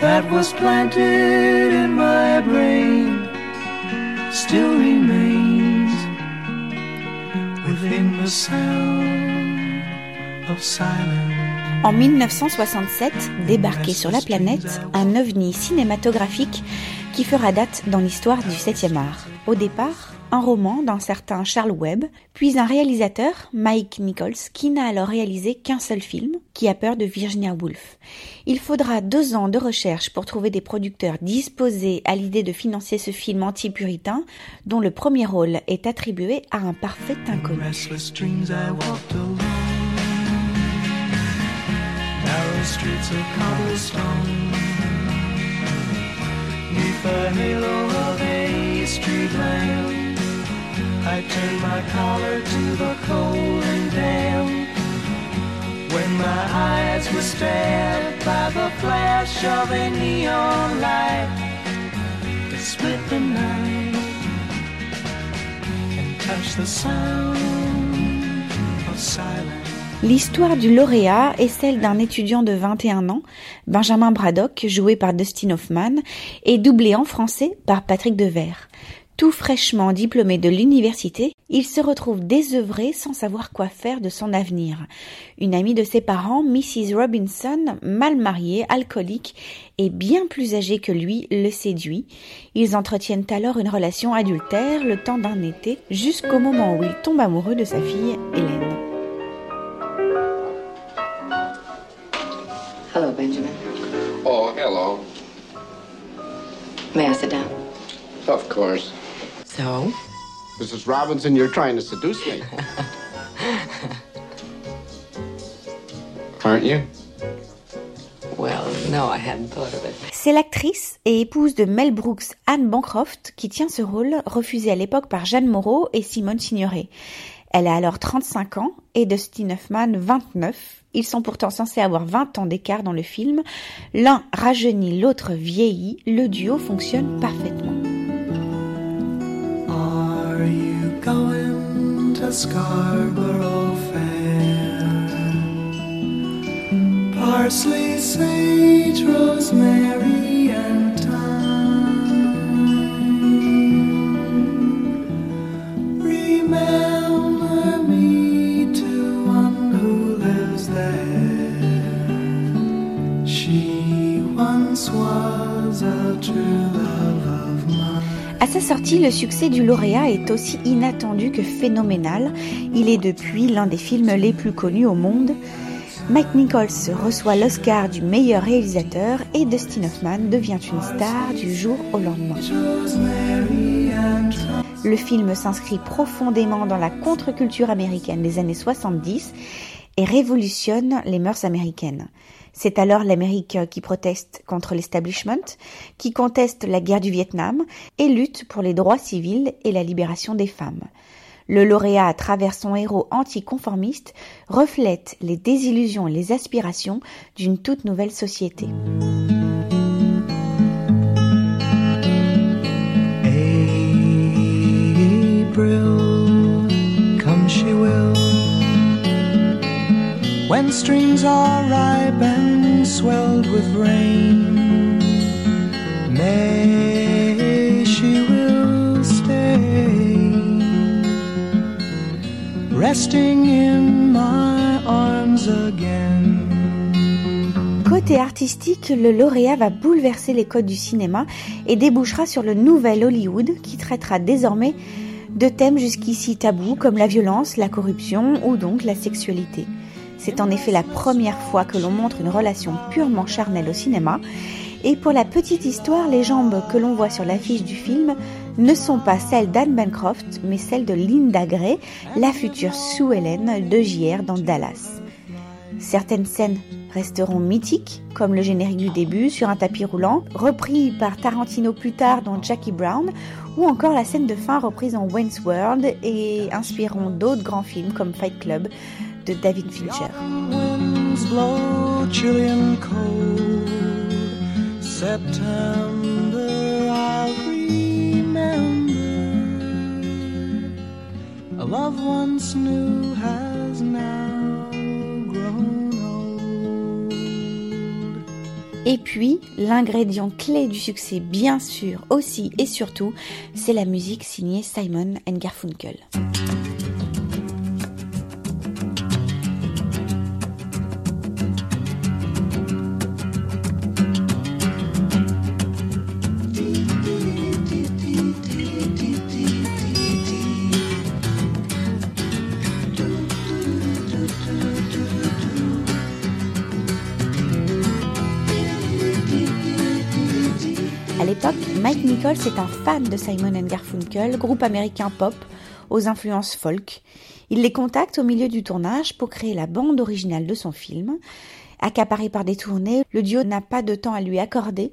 that was planted in my brain still remains within the silence. En 1967, débarquait sur la planète un ovni cinématographique qui fera date dans l'histoire du 7e art. Au départ, un roman d'un certain Charles Webb, puis un réalisateur, Mike Nichols, qui n'a alors réalisé qu'un seul film, qui a peur de Virginia Woolf. Il faudra deux ans de recherche pour trouver des producteurs disposés à l'idée de financer ce film anti-puritain, dont le premier rôle est attribué à un parfait inconnu. I turned my collar to the cold and damp. When my eyes were stabbed by the flash of a neon light that split the night and touched the sound of silence. L'histoire du lauréat est celle d'un étudiant de 21 ans, Benjamin Braddock, joué par Dustin Hoffman, et doublé en français par Patrick Devers. Tout fraîchement diplômé de l'université, il se retrouve désœuvré sans savoir quoi faire de son avenir. Une amie de ses parents, Mrs. Robinson, mal mariée, alcoolique et bien plus âgée que lui, le séduit. Ils entretiennent alors une relation adultère le temps d'un été, jusqu'au moment où il tombe amoureux de sa fille, Hélène. Hello, Benjamin. Oh, hello. May I sit down? Of course. So? Mrs. Robinson, you're trying to seduce me. Aren't you? Well, no, I hadn't thought of it. C'est l'actrice et épouse de Mel Brooks, Anne Bancroft, qui tient ce rôle, refusé à l'époque par Jeanne Moreau et Simone Signoret. Elle a alors 35 ans et Dustin Hoffman 29. Ils sont pourtant censés avoir 20 ans d'écart dans le film. L'un rajeunit, l'autre vieillit. Le duo fonctionne parfaitement. Scarborough Fair? Parsley, sage, rosemary, and thyme. Remember me to one who lives there. She once was a true love. À sa sortie, le succès du lauréat est aussi inattendu que phénoménal. Il est depuis l'un des films les plus connus au monde. Mike Nichols reçoit l'Oscar du meilleur réalisateur et Dustin Hoffman devient une star du jour au lendemain. Le film s'inscrit profondément dans la contre-culture américaine des années 70 et révolutionne les mœurs américaines. C'est alors l'Amérique qui proteste contre l'establishment, qui conteste la guerre du Vietnam et lutte pour les droits civils et la libération des femmes. Le lauréat, à travers son héros anticonformiste, reflète les désillusions et les aspirations d'une toute nouvelle société. When strings are ripe and swelled with rain, May she will stay, resting in my arms again. Côté artistique, le lauréat va bouleverser les codes du cinéma et débouchera sur le nouvel Hollywood qui traitera désormais de thèmes jusqu'ici tabous comme la violence, la corruption ou donc la sexualité. C'est en effet la première fois que l'on montre une relation purement charnelle au cinéma. Et pour la petite histoire, les jambes que l'on voit sur l'affiche du film ne sont pas celles d'Anne Bancroft, mais celles de Linda Gray, la future Sue Ellen de JR dans Dallas. Certaines scènes resteront mythiques, comme le générique du début sur un tapis roulant, repris par Tarantino plus tard dans Jackie Brown, ou encore la scène de fin reprise en Wayne's World et inspireront d'autres grands films comme Fight Club de David Fincher. Et puis, l'ingrédient clé du succès, bien sûr, aussi et surtout, c'est la musique signée Simon and Garfunkel. L'époque, Mike Nichols est un fan de Simon Garfunkel, groupe américain pop aux influences folk. Il les contacte au milieu du tournage pour créer la bande originale de son film. Accaparé par des tournées, le duo n'a pas de temps à lui accorder.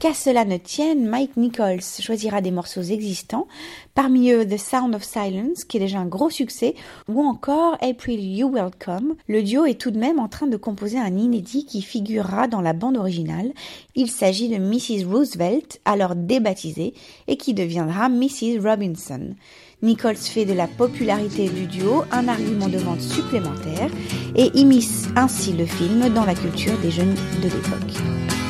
Qu'à cela ne tienne, Mike Nichols choisira des morceaux existants, parmi eux The Sound of Silence, qui est déjà un gros succès, ou encore April You Welcome. Le duo est tout de même en train de composer un inédit qui figurera dans la bande originale. Il s'agit de Mrs. Roosevelt, alors débaptisée, et qui deviendra Mrs. Robinson. Nichols fait de la popularité du duo un argument de vente supplémentaire et immisce ainsi le film dans la culture des jeunes de l'époque.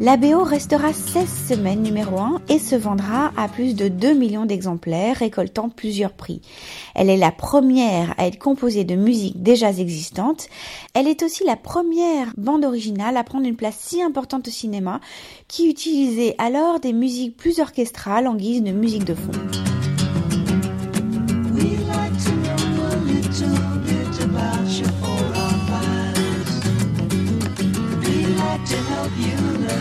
La BO restera 16 semaines numéro 1 et se vendra à plus de 2 millions d'exemplaires, récoltant plusieurs prix. Elle est la première à être composée de musique déjà existante. Elle est aussi la première bande originale à prendre une place si importante au cinéma, qui utilisait alors des musiques plus orchestrales en guise de musique de fond.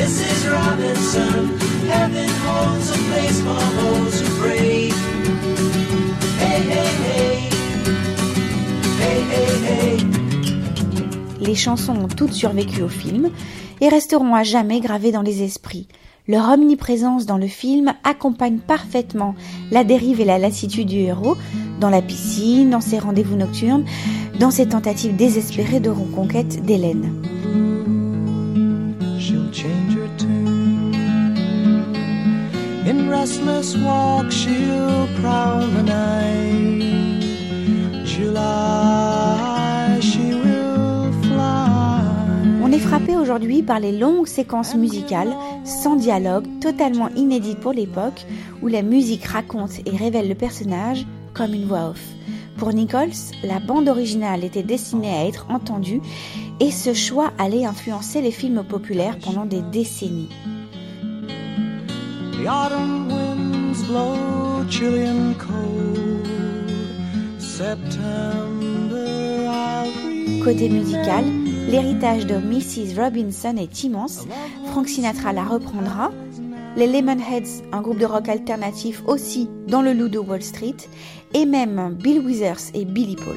Mrs. Robinson. Heaven holds a place for those who pray. Hey, hey, hey. Hey, hey, hey. Les chansons ont toutes survécu au film et resteront à jamais gravées dans les esprits. Leur omniprésence dans le film accompagne parfaitement la dérive et la lassitude du héros dans la piscine, dans ses rendez-vous nocturnes, dans ses tentatives désespérées de reconquête d'Hélène. Restless walk, she'll prowl the night. July, she will fly. On est frappé aujourd'hui par les longues séquences musicales, sans dialogue, totalement inédites pour l'époque, où la musique raconte et révèle le personnage comme une voix off. Pour Nichols, la bande originale était destinée à être entendue et ce choix allait influencer les films populaires pendant des décennies. The autumn winds blow chilly and cold. September, I'll read Côté musical, l'héritage de Mrs. Robinson est immense. Frank Sinatra la reprendra. Les Lemonheads, un groupe de rock alternatif aussi dans le loup de Wall Street. Et même Bill Withers et Billy Paul.